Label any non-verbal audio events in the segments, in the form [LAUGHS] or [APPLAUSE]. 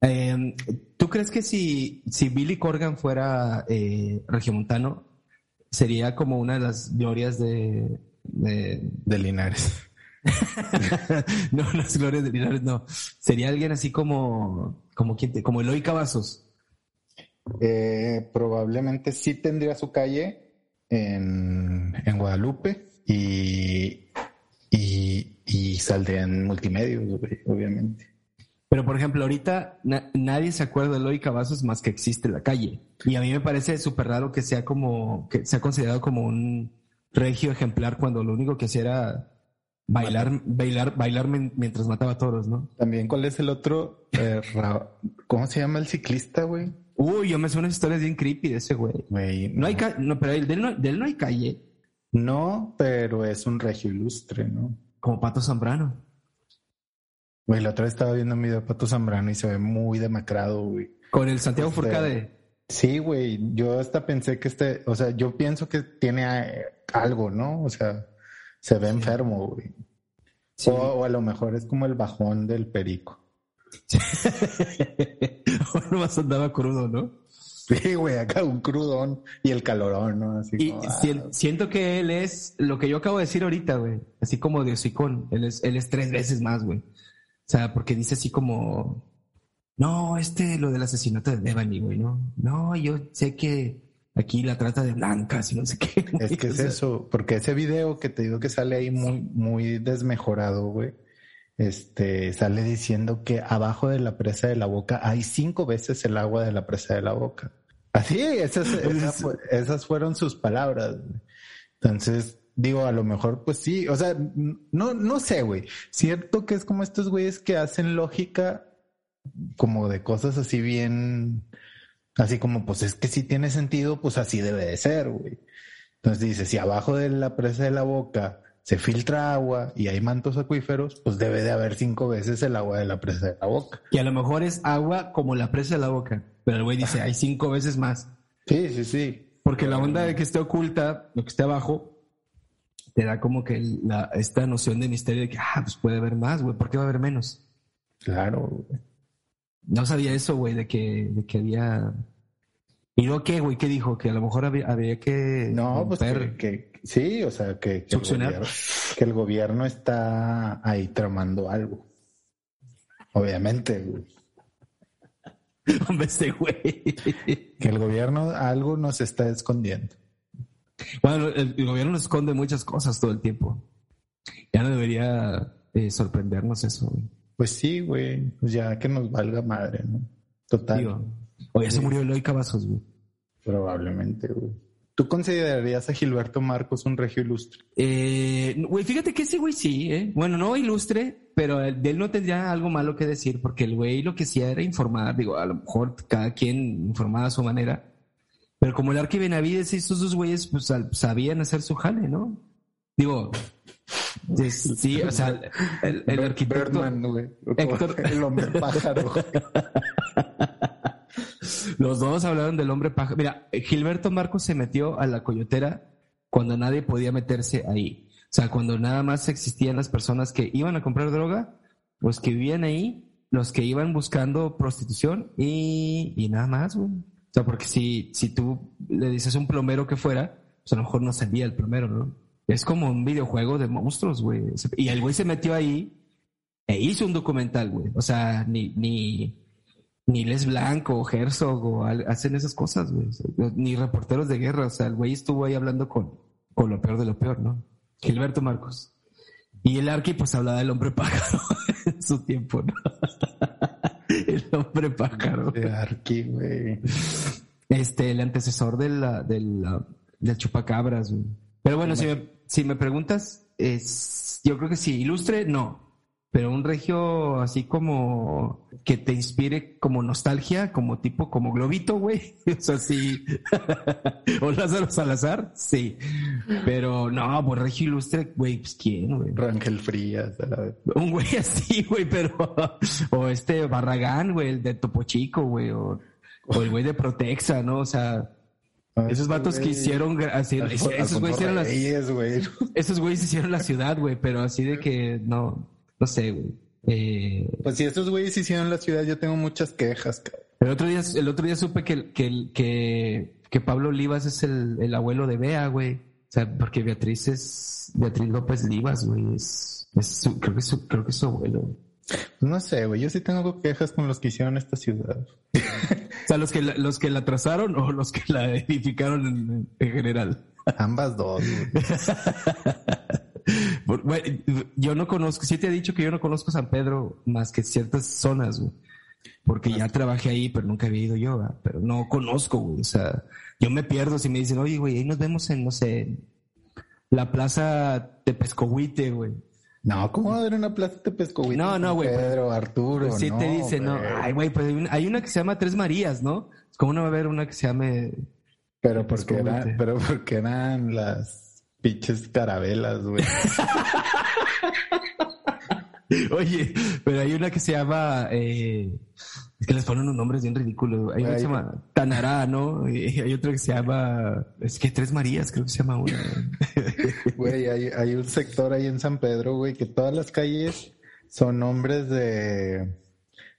Em, ¿Tú crees que si, si Billy Corgan fuera eh, regiomontano, sería como una de las glorias de, de, Linares. [LAUGHS] no, las glorias de Linares, no. Sería alguien así como, como quien como Eloy Cavazos. Eh, probablemente sí tendría su calle en, en Guadalupe y, y, y saldría en multimedios, güey, obviamente. Pero, por ejemplo, ahorita na- nadie se acuerda de Eloy Cavazos más que existe la calle. Y a mí me parece súper raro que sea como, que sea considerado como un regio ejemplar cuando lo único que hacía era bailar, bailar, bailar mientras mataba toros, ¿no? También, ¿cuál es el otro? Eh, ¿Cómo se llama el ciclista, güey? Uy, yo me sé unas historias bien creepy de ese güey. Güey, No hay no, pero de él no, de él no hay calle, No, pero es un regio ilustre, ¿no? como Pato Zambrano. Güey, la otra vez estaba viendo un video de Pato Zambrano y se ve muy demacrado, güey. Con el Santiago Este, Furcade. Sí, güey, yo hasta pensé que este, o sea, yo pienso que tiene eh, algo, ¿no? O sea, se ve enfermo, güey. Sí. O, o a lo mejor es como el bajón del perico. Ahora [LAUGHS] más andaba crudo, ¿no? Sí, güey, acá un crudón y el calorón, ¿no? Así Y como, ah, sien- siento que él es lo que yo acabo de decir ahorita, güey. Así como de hocicón. Él es, él es tres veces más, güey. O sea, porque dice así como, no, este, lo del asesinato de Devani, güey, ¿no? No, yo sé que aquí la trata de blancas y no sé qué. [LAUGHS] güey. Es que O es sea, eso, porque ese video que te digo que sale ahí muy, muy desmejorado, güey. Este sale diciendo que abajo de la presa de la boca hay cinco veces el agua de la presa de la boca. Así, esas, [LAUGHS] esas, esas fueron sus palabras. güey. Entonces, digo, a lo mejor, pues sí, o sea, no, no sé, güey. Cierto que es como estos güeyes que hacen lógica como de cosas así bien, así como, pues es que si tiene sentido, pues así debe de ser, güey. Entonces dice, si abajo de la presa de la boca se filtra agua y hay mantos acuíferos, pues debe de haber cinco veces el agua de la presa de la boca. Que a lo mejor es agua como la presa de la boca. Pero el güey dice, hay cinco veces más. Sí, sí, sí. Porque la onda de que esté oculta, lo que esté abajo, te da como que la, esta noción de misterio de que, ah, pues puede haber más, güey. ¿Por qué va a haber menos? Claro, güey. No sabía eso, güey, de que, de que había. ¿Y luego qué, güey? ¿Qué dijo? Que a lo mejor había, había que. No, pues romper- que, que- sí, o sea, que, que, el gobierno, que el gobierno está ahí tramando algo. Obviamente, güey. [LAUGHS] Hombre, ese güey. Que el gobierno algo nos está escondiendo. Bueno, el, el gobierno nos esconde muchas cosas todo el tiempo. Ya no debería eh, sorprendernos eso, güey. Pues sí, güey. Pues ya que nos valga madre, ¿no? Total. Digo, o ya se murió Eloy Cavazos, güey. Probablemente, güey. ¿Tú considerarías a Gilberto Marcos un regio ilustre? Eh, güey, fíjate que ese güey sí, ¿eh? Bueno, no ilustre, pero de él no tendría algo malo que decir, porque el güey lo que hacía era informar, digo, a lo mejor cada quien informaba a su manera, pero como el Arqui Benavides y esos dos güeyes, pues sabían hacer su jale, ¿no? Digo, es- sí, o sea, el, el arquitecto, Birdman, güey. Héctor- [LAUGHS] El hombre pájaro. [LAUGHS] los dos hablaron del hombre paja. Mira, Gilberto Marcos se metió a la coyotera cuando nadie podía meterse ahí. O sea, cuando nada más existían las personas que iban a comprar droga, los que vivían ahí, los que iban buscando prostitución y, y nada más, güey. Sea, porque si, si tú le dices un plomero que fuera, pues a lo mejor no salía el plomero, ¿no? Es como un videojuego de monstruos, güey. Y el güey se metió ahí e hizo un documental, güey. O sea, ni, ni, ni Les Blanco o Herzog o hacen esas cosas, güey. Ni reporteros de guerra. O sea, el güey estuvo ahí hablando con, con lo peor de lo peor, ¿no? Gilberto Marcos. Y el Arqui, pues hablaba del hombre pájaro [LAUGHS] en su tiempo, ¿no? [LAUGHS] [LAUGHS] el hombre pájaro. De Arqui, güey. Este, el antecesor de la, del, la- del chupacabras, güey. Pero bueno, si me, si me preguntas, es, yo creo que sí, ilustre, no. Pero un regio así como que te inspire como nostalgia, como tipo, como globito, güey. [LAUGHS] O sea, sí. [LAUGHS] o Lázaro Salazar, sí. Pero no, pues regio ilustre, güey, pues quién, güey. Rangel Frías, a la vez. Un güey [LAUGHS] así, güey, pero. O este Barragán, güey, el de Topo Chico, güey, o, o el güey de Protexa, ¿no? O sea, esos vatos que hicieron. así- esos güeyes hicieron güey. Esos güeyes hicieron la ciudad, güey, pero así de que no. No sé, güey. Eh, pues si estos güeyes hicieron la ciudad, yo tengo muchas quejas. El otro día, el otro día supe que, que, que, que Pablo Olivas es el, el, abuelo de Bea, güey. O sea, porque Beatriz es Beatriz López Livas, güey. Es, es creo que es su, creo que es su abuelo. No sé, güey. Yo sí tengo quejas con los que hicieron esta ciudad. [LAUGHS] o sea, los que la, los que la trazaron o los que la [LAUGHS] edificaron en, en general. Ambas dos. Güey. [LAUGHS] yo no conozco, sí te he dicho que yo no conozco San Pedro más que ciertas zonas, güey. Porque ya trabajé ahí, pero nunca había ido yo, ¿verdad? pero no conozco, güey. O sea, yo me pierdo si me dicen, oye, güey, ahí nos vemos en, no sé, la plaza de Pescohuite, güey. No, ¿cómo va a haber una plaza de Pescohuite? No, no, güey. Pedro, Arturo. Pues sí no, te dicen, no. Ay, güey, pues hay una, hay una, que se llama Tres Marías, ¿no? ¿Cómo no va a haber una que se llame. Pero porque, era, pero porque eran las pinches carabelas, güey. [LAUGHS] Oye, pero hay una que se llama. Eh, es que les ponen unos nombres bien ridículos. Hay una que se llama Tanará, ¿no? Y hay otra que se llama. Es que Tres Marías, creo que se llama una. [LAUGHS] Güey, hay, hay un sector ahí en San Pedro, güey, que todas las calles son nombres de,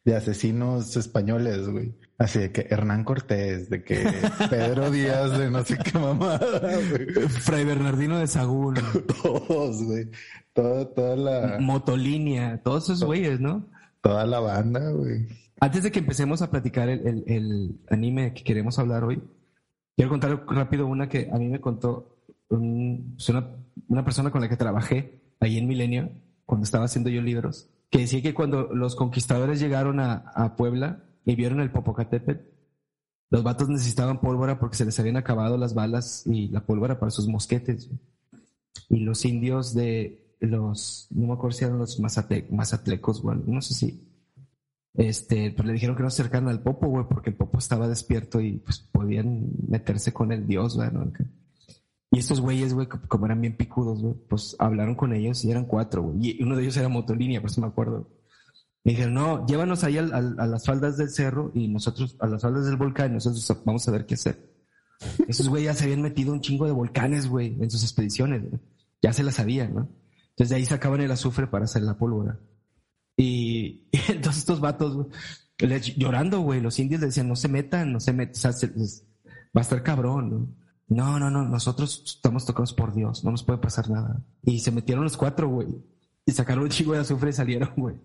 de asesinos españoles, güey. Así de que Hernán Cortés, de que Pedro [LAUGHS] Díaz de no sé qué mamada, güey. Fray Bernardino de Sagún. [LAUGHS] Todos, güey. Toda, toda la. Motolínea, todos esos güeyes, ¿no? Toda la banda, güey. Antes de que empecemos a platicar el, el, el, anime que queremos hablar hoy, quiero contar rápido una que a mí me contó un, una, una persona con la que trabajé ahí en Milenio, cuando estaba haciendo yo libros, que decía que cuando los conquistadores llegaron a, a Puebla y vieron el Popocatépetl, los vatos necesitaban pólvora porque se les habían acabado las balas y la pólvora para sus mosquetes. Y los indios de los, no me acuerdo si eran los mazate, mazatlecos, güey, no sé si, este, pues le dijeron que no se acercaran al Popo, güey, porque el Popo estaba despierto y pues podían meterse con el dios, güey, ¿no? Y estos güeyes, güey, como eran bien picudos, güey, pues hablaron con ellos y eran cuatro, güey. Y uno de ellos era motolínea, por eso me acuerdo. Me dijeron, no, llévanos ahí al, al, a las faldas del cerro y nosotros, a las faldas del volcán, nosotros vamos a ver qué hacer. [LAUGHS] Esos güeyes ya se habían metido un chingo de volcanes, güey, en sus expediciones, güey. Ya se las sabían, ¿no? Entonces de ahí sacaban el azufre para hacer la pólvora. Y, [LAUGHS] y entonces estos vatos, güey, llorando, güey, los indios le decían, no se metan, no se metan, o sea, se- les- va a estar cabrón, ¿no? No, no, no, nosotros estamos tocados por Dios, no nos puede pasar nada. Y se metieron los cuatro, güey, y sacaron un chingo de azufre y salieron, güey.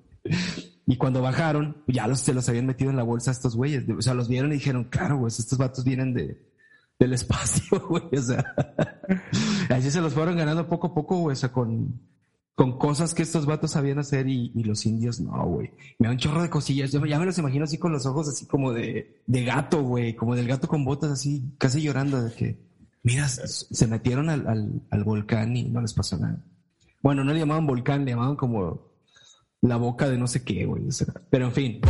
Y cuando bajaron, ya se los habían metido en la bolsa a estos güeyes. O sea, los vieron y dijeron, claro, güey, estos vatos vienen de, del espacio, [LAUGHS] güey. O sea, [LAUGHS] así se los fueron ganando poco a poco, güey. O sea, con, con cosas que estos vatos sabían hacer y, los indios no, güey. Me da un chorro de cosillas. Yo ya me los imagino así con los ojos así como de, de gato, güey. Como del gato con botas así, casi llorando de que, mira, se metieron al, al volcán y no les pasó nada. Bueno, no le llamaban volcán, le llamaban como la boca de no sé qué, güey. pero en fin.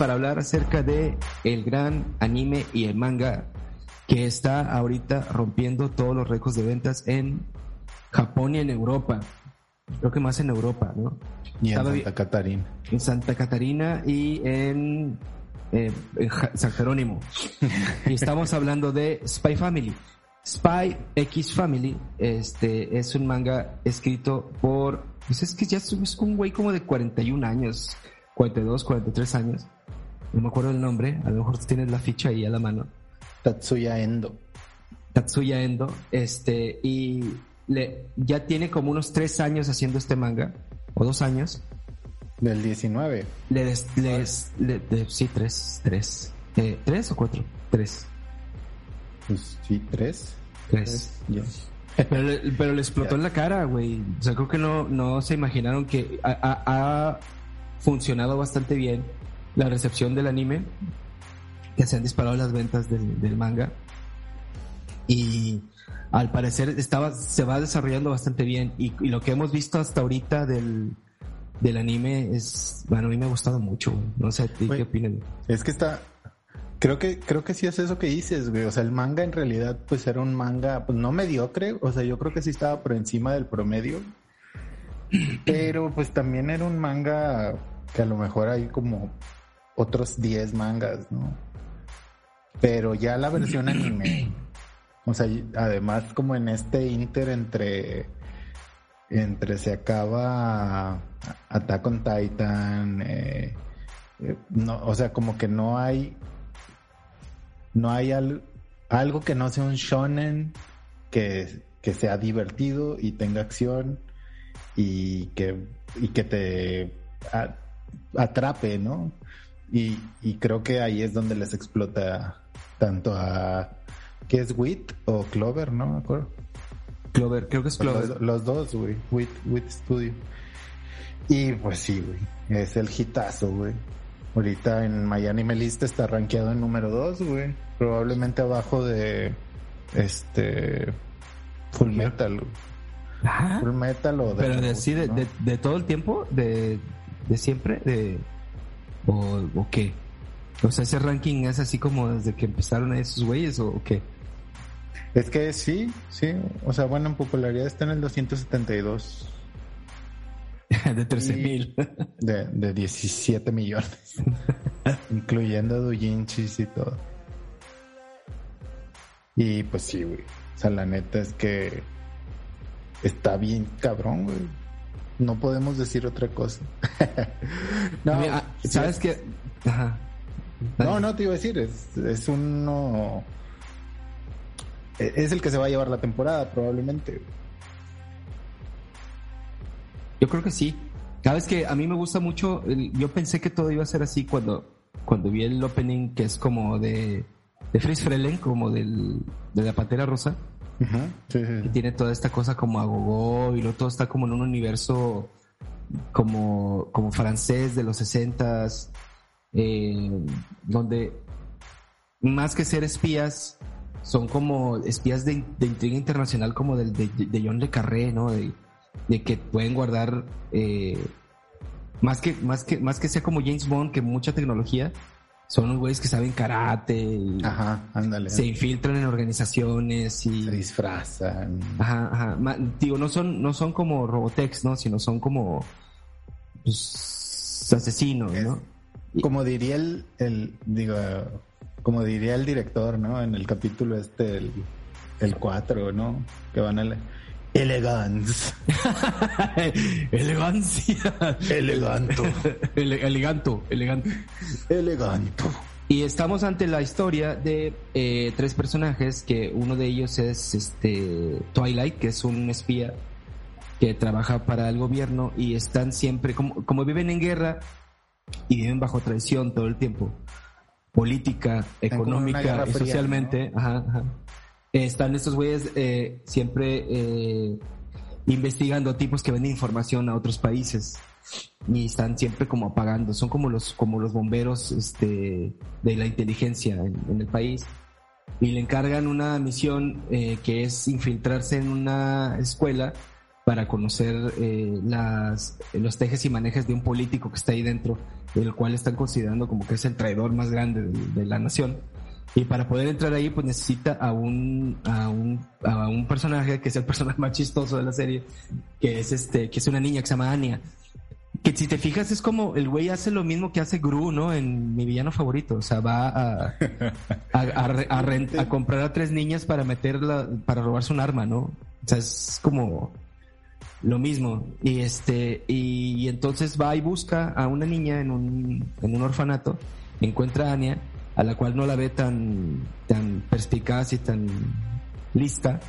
Para hablar acerca de el gran anime y el manga que está ahorita rompiendo todos los récords de ventas en Japón y en Europa. Creo que más en Europa, ¿no? Y en Estaba Santa Catarina. en Santa Catarina y en, eh, en San Jerónimo. y estamos hablando de Spy Family. Spy X Family este, es un manga escrito por, pues es que ya es es un güey como de 41 años, 42, 43 años. No me acuerdo el nombre, a lo mejor tú tienes la ficha ahí a la mano. Tatsuya Endo. Tatsuya Endo, este, y le, ya tiene como unos tres años haciendo este manga, o dos años. Del 19. Le des, les- le- de- sí, tres, tres. Eh, ¿Tres o cuatro? Tres. Pues sí, tres. Tres. Ya. Pero, le- pero le explotó en la cara, güey. O sea, creo que no, no se imaginaron que ha, ha- ha funcionado bastante bien la recepción del anime, que se han disparado las ventas del, del manga. Y al parecer estaba, se va desarrollando bastante bien. Y, lo que hemos visto hasta ahorita del, del anime es, bueno, a mí me ha gustado mucho, no sé, ¿qué opinas? Es que está, creo que, creo que sí es eso que dices, güey, o sea, el manga en realidad pues era un manga, pues no mediocre, o sea, yo creo que sí estaba por encima del promedio, pero pues también era un manga que a lo mejor hay como otros 10 mangas, ¿no? Pero ya la versión anime o sea, además como en este inter entre entre se acaba Attack on Titan, eh, eh, o sea, como que no hay no hay algo que no sea un shonen que, que sea divertido y tenga acción y que, y que te atrape, ¿no? Y, y creo que ahí es donde les explota tanto a ¿Qué es WIT o Clover? No me acuerdo. Clover, creo que es Clover. Los, dos, güey. WIT, WIT Studio. Y pues sí, güey. Es el hitazo, güey. Ahorita en Miami Melista está rankeado en número dos, güey. Probablemente abajo de este Full Metal. Full Metal o de. Pero de, sí, de, de, todo el tiempo, de, de siempre, de. O, o qué? O sea, ese ranking es así como desde que empezaron esos güeyes o qué? Es que sí, sí. O sea, bueno, en popularidad está en el 272. [LAUGHS] de 13 mil. [LAUGHS] De, de 17 millones. [LAUGHS] incluyendo doujinshis y todo. Y pues sí, güey. O sea, la neta es que está bien cabrón, güey. No podemos decir otra cosa. [LAUGHS] no, ¿sabes qué? No, no te iba a decir, es, es uno e, es el que se va a llevar la temporada, probablemente. Yo creo que sí. Sabes que a mí me gusta mucho. Yo pensé que todo iba a ser así cuando, cuando vi el opening que es como de, de Fritz Frelen, como del, de la Pantera Rosa. Y tiene toda esta cosa como agogó y luego todo está como en un universo como, como francés de los sesentas, eh, donde más que ser espías, son como espías de, intriga internacional como del, de, de, John Le Carré, ¿no? De, que pueden guardar eh, más que más que más que sea como James Bond que mucha tecnología son los güeyes que saben karate ajá ándale. se infiltran en organizaciones y se disfrazan. Ajá ajá. Digo no son no son como Robotex no sino son como pues, asesinos no como diría el, el digo como diría el director, ¿no? En el capítulo este, el, el 4, ¿no? Que van a... Elegance. [LAUGHS] Elegancia. Eleganto. eleganto, eleganto. Eleganto. Y estamos ante la historia de eh, tres personajes, que uno de ellos es este Twilight, que es un espía que trabaja para el gobierno y están siempre, como, como viven en guerra y viven bajo traición todo el tiempo, política, económica y socialmente. Están estos güeyes eh, siempre eh, investigando tipos que venden información a otros países y están siempre como apagando. Son como los, como los bomberos este, de la inteligencia en, el país. Y le encargan una misión eh, que es infiltrarse en una escuela para conocer las, los tejes y manejes de un político que está ahí dentro el cual están considerando como que es el traidor más grande de, la nación. Y para poder entrar ahí, pues necesita a un, a un, a un personaje que es el personaje más chistoso de la serie, que es este, que es una niña que se llama Anya. Que si te fijas es como el güey hace lo mismo que hace Gru, ¿no? En mi villano favorito. O sea, va a, [LAUGHS] a, a, comprar a tres niñas para meterla, para robarse un arma, ¿no? O sea, es como, lo mismo. Y este, y, entonces va y busca a una niña en un, en un orfanato, encuentra a Anya, a la cual no la ve tan, tan perspicaz y tan lista,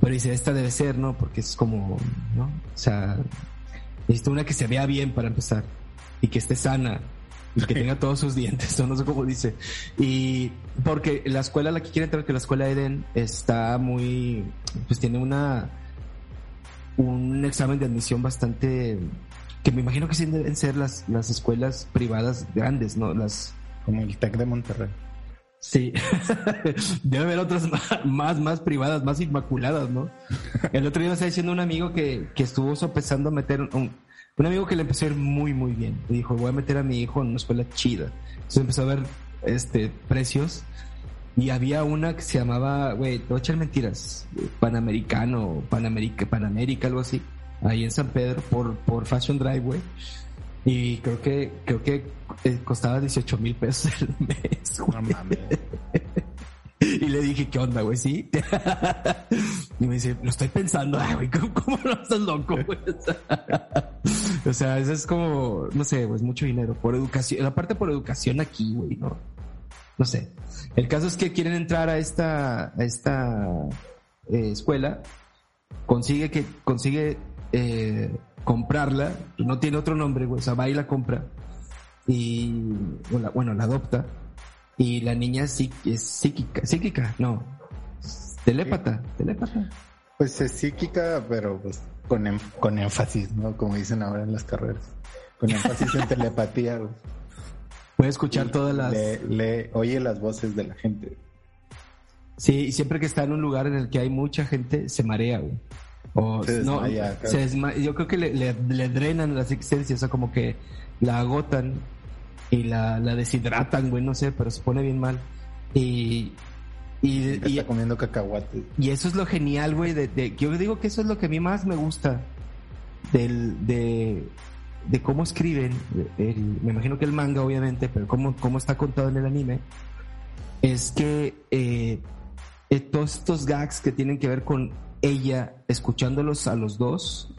pero dice, esta debe ser, ¿no? Porque es como, ¿no? O sea, necesita una que se vea bien para empezar y que esté sana y que tenga todos sus dientes, [LAUGHS] no sé cómo dice. Y porque la escuela a la que quiere entrar, que la escuela Eden, está muy, pues tiene una, un examen de admisión bastante que me imagino que sí deben ser las, las escuelas privadas grandes, ¿no? Las como el TEC de Monterrey. Sí, [LAUGHS] debe haber otras [LAUGHS] más, más privadas, más inmaculadas, ¿no? El otro día estaba diciendo un amigo que, que estuvo sopesando meter un, un amigo que le empezó a ir muy, muy bien. Le dijo, voy a meter a mi hijo en una escuela chida. Entonces empezó a ver este, precios y había una que se llamaba, güey, te voy mentiras, Panamericano, Panamérica, Panamérica, algo así, ahí en San Pedro por, por Fashion Drive, güey. Y creo que, creo que eh, costaba 18 mil pesos el [LAUGHS] mes. [LAUGHS] Y le dije, ¿qué onda, güey? ¿Sí? [LAUGHS] y me dice, lo estoy pensando. Ay, güey, ¿cómo, no estás loco, güey? o sea, eso es como, no sé, pues mucho dinero por educación. Aparte por educación aquí, güey, ¿no? No sé. El caso es que quieren entrar a esta, a esta eh, escuela. Consigue que, consigue eh, comprarla. No tiene otro nombre, güey. O sea, va y la compra. Y, bueno, la adopta y la niña sí, es psíquica, psíquica, no, telépata, telépata. Pues es psíquica, pero pues con, con énfasis, ¿no? Como dicen ahora en las carreras. Con énfasis en [LAUGHS] telepatía. Puede escuchar todas las... Le, oye las voces de la gente. Sí, y siempre que está en un lugar en el que hay mucha gente, se marea, güey. O, se no, yo creo que le, le, drenan las existencias, o sea, como que la agotan y la, la deshidratan, güey, no sé, pero se pone bien mal. Y, y, está comiendo cacahuate. Y eso es lo genial, güey, de, de, yo digo que eso es lo que a mí más me gusta del, de, de cómo escriben, me imagino que el manga, obviamente, pero cómo, cómo está contado en el anime, es que eh, eh todos estos gags que tienen que ver con ella escuchándolos a los dos,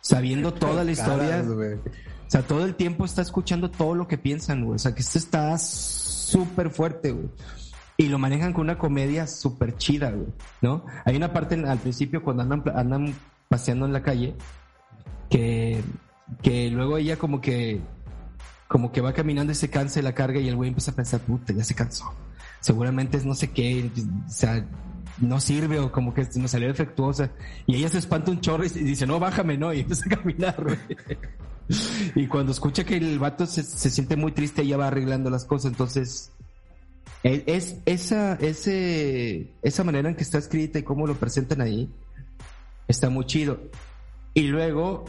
sabiendo toda la historia. O sea, todo el tiempo está escuchando todo lo que piensan, güey. O sea, que esto está súper fuerte, güey. Y lo manejan con una comedia súper chida, güey. ¿No? Hay una parte al principio cuando andan, andan paseando en la calle que, que luego ella como que como que va caminando y se cansa de la carga y el güey empieza a pensar, puta, ya se cansó. Seguramente es no sé qué, o sea, no sirve o como que nos salió defectuosa. Y ella se espanta un chorro y dice, no, bájame, ¿no? Y empieza a caminar, y cuando escucha que el vato se, siente muy triste, ella va arreglando las cosas. Entonces, e, es esa, ese, esa manera en que está escrita y cómo lo presentan ahí, está muy chido. Y luego,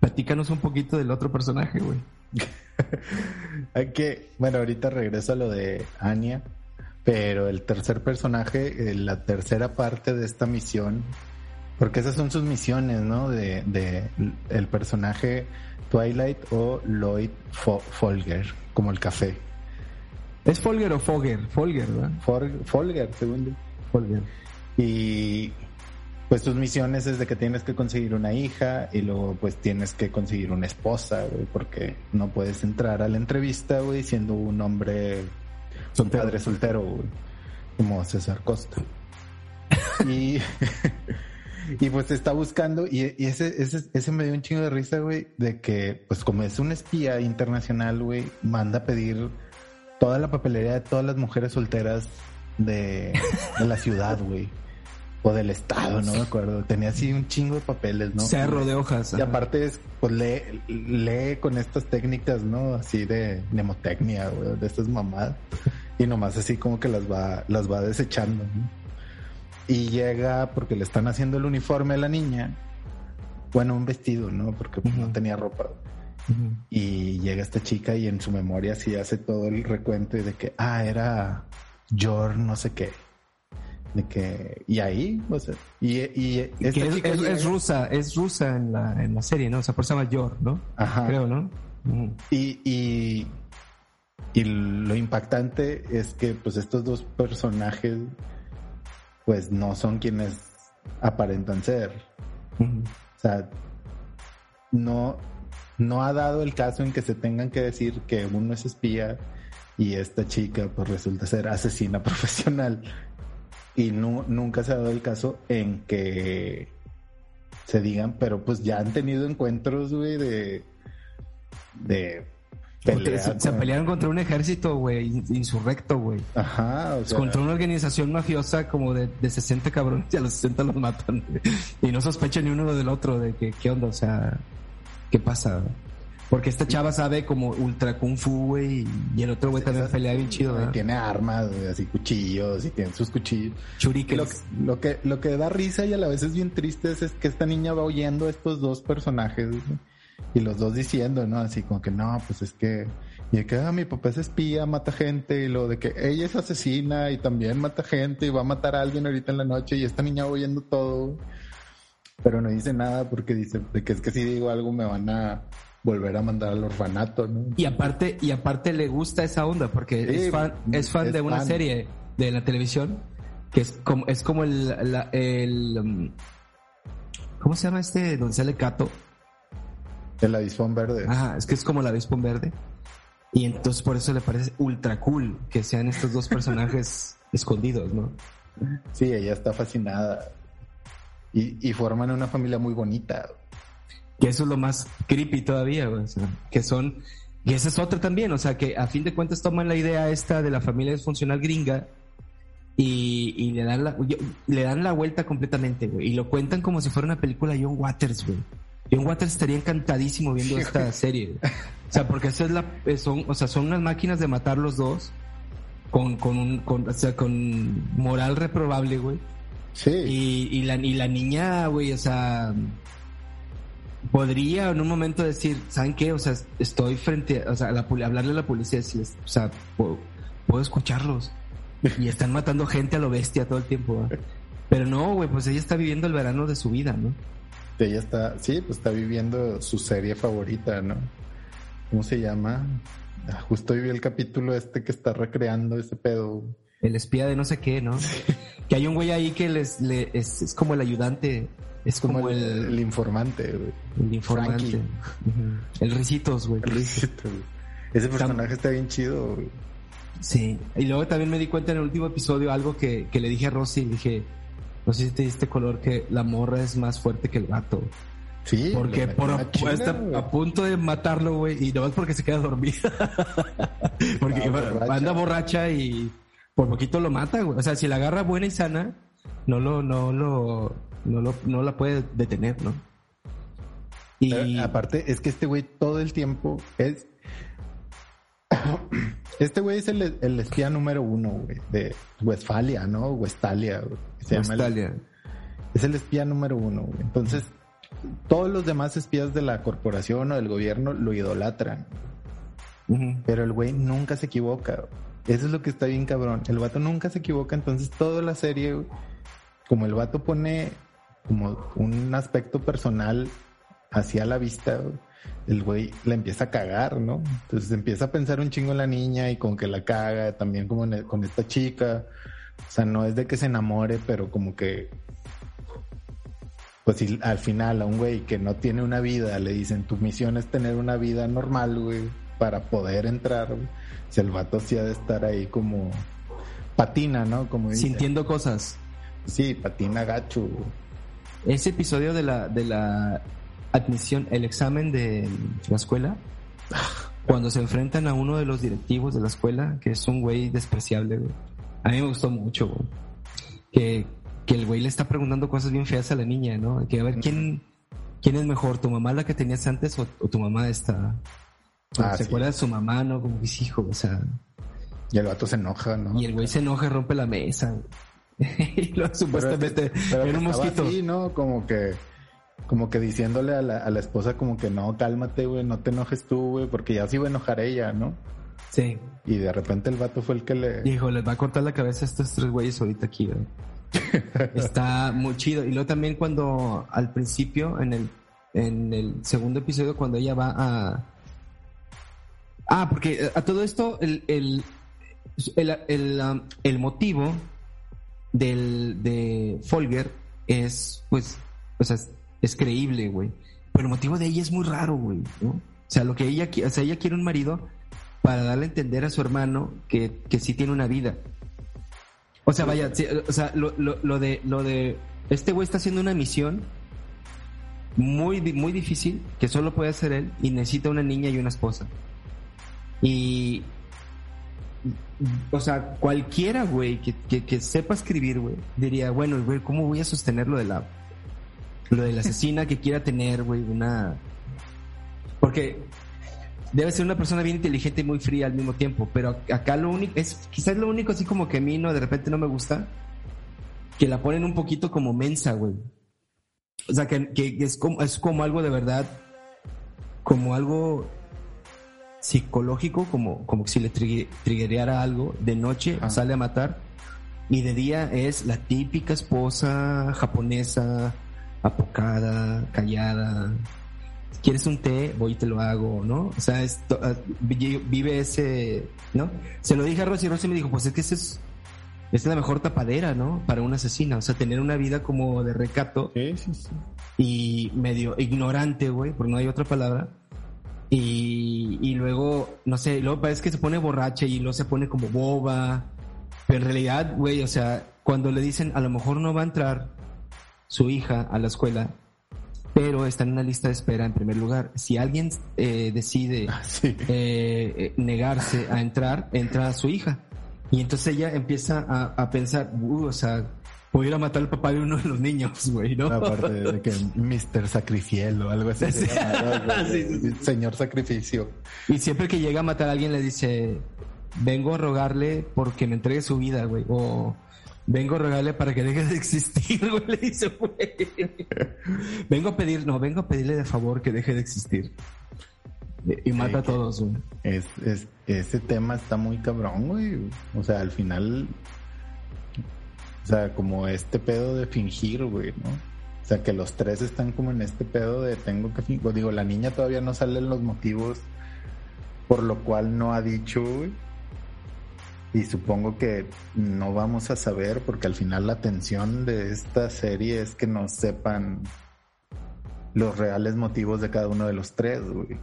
platícanos un poquito del otro personaje, güey. [LAUGHS] Hay que, bueno, ahorita regreso a lo de Anya, pero el tercer personaje, eh, la tercera parte de esta misión, porque esas son sus misiones, ¿no? De, de el personaje Twilight o Lloyd Folger, como el café. ¿Es Folger o Fogger? Folger, ¿verdad? Folger, según Folger. Y pues tus misiones es de que tienes que conseguir una hija y luego pues tienes que conseguir una esposa, güey, porque no puedes entrar a la entrevista, güey, siendo un hombre soltero. padre soltero, güey, como César Costa. y [LAUGHS] Y pues está buscando, y, ese, ese, ese, me dio un chingo de risa, güey, de que, pues como es un espía internacional, güey, manda a pedir toda la papelería de todas las mujeres solteras de, la ciudad, güey. O del estado, no me acuerdo. Tenía así un chingo de papeles, ¿no? Cerro de hojas. Y aparte es, pues lee, lee con estas técnicas, ¿no? Así de mnemotecnia, güey, de estas mamadas. Y nomás así como que las va, las va desechando, ¿no? Y llega porque le están haciendo el uniforme a la niña. Bueno, un vestido, ¿no? Porque no tenía ropa. Y llega esta chica y en su memoria sí hace todo el recuento de que, ah, era Yor no sé qué. De que, y ahí, o sea, y, y esta es, chica es, rusa, es rusa en la, en la serie, ¿no? O sea, por eso se llama Yor, ¿no? Ajá. Creo, ¿no? Y, y, y lo impactante es que, pues, estos dos personajes pues no son quienes aparentan ser. O sea, no, no ha dado el caso en que se tengan que decir que uno es espía y esta chica pues resulta ser asesina [LAUGHS] profesional. Y no, nunca se ha dado el caso en que se digan, pero pues ya han tenido encuentros, güey, de, de se, pelearon contra un ejército, güey, insurrecto, güey. Ajá, o sea... Contra una organización mafiosa como de, de 60 cabrones y a los 60 los matan. Y no sospechan ni uno del otro de que, qué onda, o sea, qué pasa. Porque esta chava sabe como ultra kung fu, güey, y el otro güey también pelea bien chido, ¿verdad? Tiene armas, así cuchillos, y tiene sus cuchillos. Lo, lo, que, lo que da risa y a la vez es bien triste es, es que esta niña va oyendo a estos dos personajes, güey, y los dos diciendo, ¿no? Así como que no, pues es que y de que ah, mi papá es espía, mata gente, y lo de que ella es asesina y también mata gente y va a matar a alguien ahorita en la noche y esta niña oyendo todo. Pero no dice nada porque dice de que es que si digo algo me van a volver a mandar al orfanato, ¿no? Y aparte, y aparte le gusta esa onda porque es fan, es fan de una serie de la televisión que es como, es como el, el um, ¿cómo se llama este donde sale Cato? El avispón verde. Ajá, es que es como el avispón verde. Y entonces por eso le parece ultra cool que sean estos dos personajes [LAUGHS] escondidos, ¿no? Sí, ella está fascinada. Y, forman una familia muy bonita. Que eso es lo más creepy todavía, o sea, que son... Y esa es otra también, o sea, que a fin de cuentas toman la idea esta de la familia disfuncional gringa y, le, dan la, le dan la vuelta completamente, güey. Y lo cuentan como si fuera una película de John Waters, güey. John Waters estaría encantadísimo viendo esta serie. O sea, porque esa es la, son, o sea, son unas máquinas de matar los dos con, con un, con, o sea, con moral reprobable, güey. Sí. Y, y la, y la niña, güey, o sea, podría en un momento decir, ¿saben qué? O sea, estoy frente, a, o sea, la, hablarle a la policía, decirles, o sea, puedo, puedo escucharlos. Y están matando gente a lo bestia todo el tiempo, Pero no, güey, pues ella está viviendo el verano de su vida, ¿no? Ella está, sí, pues está viviendo su serie favorita, ¿no? ¿Cómo se llama? Ah, justo hoy vi el capítulo este que está recreando ese pedo. El espía de no sé qué, ¿no? que hay un güey ahí que les, es, como el ayudante. Es como, el, el, informante, güey. El informante. El Ricitos, güey. El Ricitos, Ese personaje está, bien chido, güey. Sí. Y luego también me di cuenta en el último episodio algo que, que le dije a Rosy. Dije, no sé si te diste color que la morra es más fuerte que el gato. Sí. Porque por a, está a punto de matarlo, güey, y no es porque se queda dormida. [LAUGHS] porque anda borracha y por poquito lo mata, güey. O sea, si la agarra buena y sana, no lo, no lo, no lo, no la puede detener, ¿no? Y aparte, es que este güey todo el tiempo es este güey es el, el, espía número uno, güey, de Westfalia, ¿no? Westalia, Se Westfalia. es el espía número uno, güey. Entonces, todos los demás espías de la corporación o del gobierno lo idolatran. Pero el güey nunca se equivoca. Eso es lo que está bien cabrón. El vato nunca se equivoca, entonces toda la serie, como el vato pone como un aspecto personal hacia la vista, el güey la empieza a cagar, ¿no? Entonces empieza a pensar un chingo en la niña y con que la caga, también como con esta chica. O sea, no es de que se enamore, pero como que pues si al final a un güey que no tiene una vida le dicen tu misión es tener una vida normal, güey, para poder entrar, güey. Si el vato sí ha de estar ahí como patina, ¿no? Como Sintiendo cosas. Sí, patina gacho. Ese episodio de la, de la admisión, el examen de la escuela, cuando se enfrentan a uno de los directivos de la escuela, que es un güey despreciable, güey. A mí me gustó mucho, güey. Que, que el güey le está preguntando cosas bien feas a la niña, ¿no? Que a ver, ¿quién, quién es mejor? ¿Tu mamá la que tenías antes o, tu mamá esta? Ah, se acuerda de su mamá, ¿no? Como que hijo, o sea. Y el vato se enoja, ¿no? Y el güey se enoja y rompe la mesa. [LAUGHS] y luego supuestamente era un mosquito. Así, ¿no? Como que como que diciéndole a la, a la esposa como que no, cálmate, güey, no te enojes tú, güey, porque ya se iba a enojar ella, ¿no? Sí. Y de repente el vato fue el que le... Dijo, les va a cortar la cabeza a estos tres güeyes ahorita aquí, güey. [LAUGHS] Está muy chido. Y luego también cuando al principio, en el, en el segundo episodio, cuando ella va a... Ah, porque a todo esto, el, el, el, el, um, el motivo del, de Folger es, pues, o sea, es creíble, güey. Pero el motivo de ella es muy raro, güey. O sea, lo que ella, o sea, ella quiere un marido para darle a entender a su hermano que, que sí tiene una vida. O sea, vaya, o sea, lo, lo, de, lo de, este güey está haciendo una misión muy, muy difícil que solo puede hacer él y necesita una niña y una esposa. Y, o sea, cualquiera, güey, que, que, que sepa escribir, güey, diría, bueno, güey, ¿cómo voy a sostener lo de la lo de la asesina que quiera tener, güey, una... Porque debe ser una persona bien inteligente y muy fría al mismo tiempo. Pero acá lo único, es quizás lo único así como que a mí no, de repente no me gusta, que la ponen un poquito como mensa, güey. O sea, que, es, como, es como algo de verdad, como algo psicológico, como, como si le triggereara algo. De noche sale a matar y de día es la típica esposa japonesa, apocada, callada, quieres un té, voy y te lo hago, ¿no? O sea, esto, ah, vive ese, ¿no? Se lo dije a Rosy y Rosy me dijo, pues es que ese es, es la mejor tapadera, ¿no? Para una asesina, o sea, tener una vida como de recato. Sí, sí, sí. Y medio ignorante, güey, porque no hay otra palabra. Y, y luego, no sé, luego parece que se pone borracha y luego se pone como boba. Pero en realidad, güey, o sea, cuando le dicen a lo mejor no va a entrar su hija a la escuela, pero está en una lista de espera en primer lugar. Si alguien eh, decide ah, eh, eh, negarse a entrar, entra a su hija. Y entonces ella empieza a, pensar, uh, o sea, voy a matar al papá de uno de los niños, güey, ¿no? Aparte de que Mr. Sacrifiel o algo así. [LAUGHS] Señor Sacrificio. Y siempre que llega a matar a alguien le dice, vengo a rogarle porque me entregue su vida, güey. O Vengo a rogarle para que deje de existir, güey, le dice, güey. Vengo a pedir, no, vengo a pedirle de favor que deje de existir. Y mata a todos, güey. Es, es, ese tema está muy cabrón, güey. O sea, al final, o sea, como este pedo de fingir, güey, ¿no? O sea, que los tres están como en este pedo de tengo que fingir. Digo, la niña todavía no salen los motivos por lo cual no ha dicho, güey y supongo que no vamos a saber porque al final la tensión de esta serie es que no sepan los reales motivos de cada uno de los tres, güey.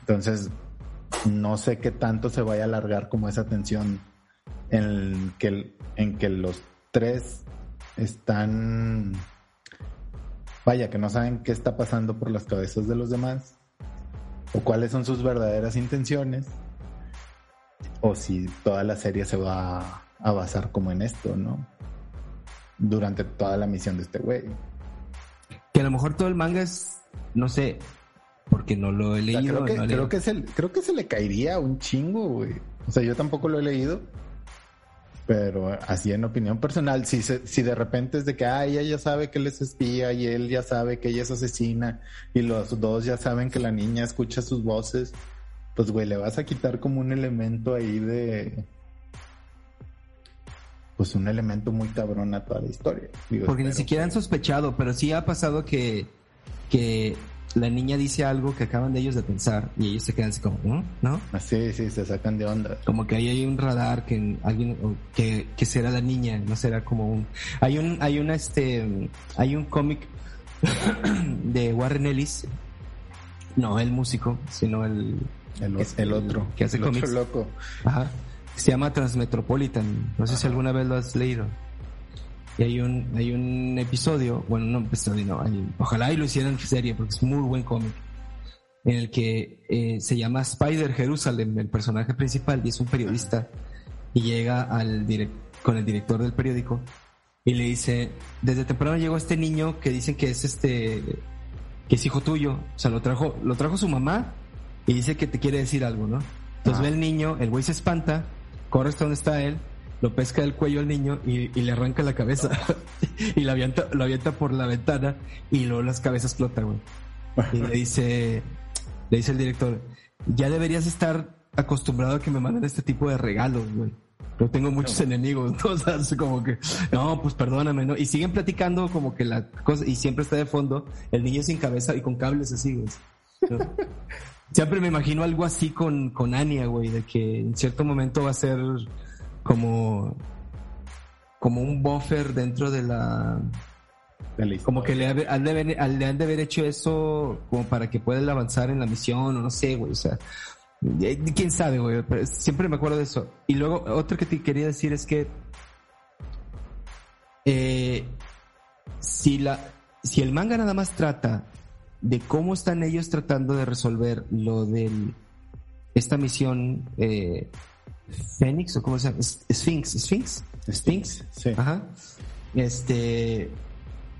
Entonces, no sé qué tanto se vaya a alargar como esa tensión en que, en que los tres están, vaya, que no saben qué está pasando por las cabezas de los demás o cuáles son sus verdaderas intenciones o si toda la serie se va a basar como en esto, ¿no? Durante toda la misión de este güey. Que a lo mejor todo el manga es, no sé, porque no lo he leído. creo, que, se, creo que se le caería un chingo, güey. O sea, yo tampoco lo he leído. Pero así en opinión personal, si, si de repente es de que ah, ella ya sabe que él es espía y él ya sabe que ella es asesina y los dos ya saben que la niña escucha sus voces, pues güey, le vas a quitar como un elemento ahí de... Pues un elemento muy cabrón a toda la historia. Porque ni siquiera han sospechado, pero sí ha pasado que, que la niña dice algo que acaban de ellos de pensar y ellos se quedan así como, ¿no? Ah, sí, sí, se sacan de onda. Como que ahí hay un radar que alguien, que, que será la niña, no será como un... Hay un, hay una, este, hay un cómic [CLEARS THROAT] de Warren Ellis, no el músico, sino el, el, otro. Que hace el loco. Ajá. Se llama Transmetropolitan. No sé si alguna vez lo has leído. Y hay un, hay un episodio, bueno, no episodio, no, ojalá y lo hicieran en serie porque es muy buen cómic, en el que eh, se llama Spider Jerusalem, el personaje principal, y es un periodista, y llega al con el director del periódico y le dice, desde temprano llegó este niño que dicen que es este, que es hijo tuyo, o sea, lo trajo, lo trajo su mamá y dice que te quiere decir algo, ¿no? Entonces ve el niño, el güey se espanta, corre hasta donde está él, lo pesca del cuello al niño y, le arranca la cabeza [LAUGHS] y lo avienta, lo avienta por la ventana y luego las cabezas explotan, güey. Y le dice, le dice el director, ya deberías estar acostumbrado a que me manden este tipo de regalos, güey. Yo tengo muchos enemigos, [LAUGHS] entonces como que, no, pues perdóname, ¿no? Y siguen platicando como que la cosa, y siempre está de fondo el niño sin cabeza y con cables así, güey. [LAUGHS] Siempre me imagino algo así con, con Anya, güey, de que en cierto momento va a ser como, como un buffer dentro de la... como que le, han de haber, le han de haber hecho eso como para que pueda avanzar en la misión, o no sé, güey, o sea, eh, quién sabe, güey, pero siempre me acuerdo de eso. Y luego, otro que te quería decir es que eh, si la si el manga nada más trata de cómo están ellos tratando de resolver lo de esta misión eh, Fénix o cómo se llama Sphinx Sphinx Sphinx. Sí. Ajá. Este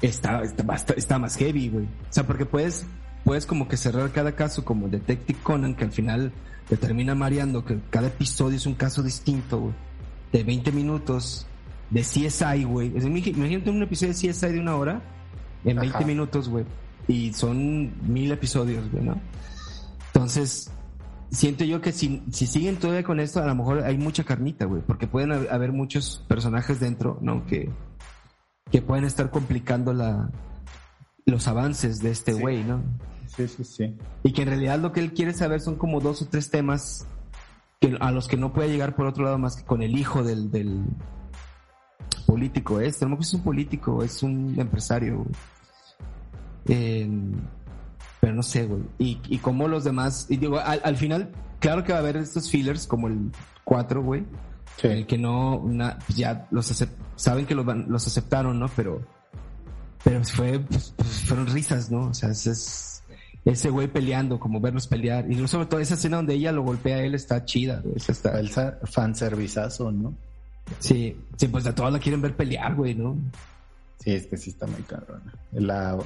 está, está, está más heavy güey. O sea porque puedes puedes como que cerrar cada caso como Detective Conan, que al final te termina mareando, que cada episodio es un caso distinto, güey, de 20 minutos, de CSI, güey. Imagínate un episodio de CSI de una hora en 20 minutos, güey. Y son mil episodios, güey, ¿no? Entonces, siento yo que si, si siguen todavía con esto, a lo mejor hay mucha carnita, güey, porque pueden haber muchos personajes dentro, ¿no? Que, que pueden estar complicando la, los avances de este güey, ¿no? Sí, sí, sí. Y que en realidad lo que él quiere saber son como dos o tres temas que, a los que no puede llegar por otro lado más que con el hijo del, del político este. No es un político, es un empresario. Pero no sé, güey. Y, y como los demás, y digo, al, final, claro que va a haber estos fillers como el 4, güey. El que no, pues ya los saben que los, los aceptaron, ¿no? Pero, pero fue, pues, pues, fueron risas, ¿no? O sea, es ese güey peleando, como verlos pelear. Y sobre todo esa escena donde ella lo golpea a él está chida, güey. Esa está... El fanservizazo, ¿no? Sí, sí, pues a todas la quieren ver pelear, güey, ¿no? Sí, es que sí está muy cabrona. La,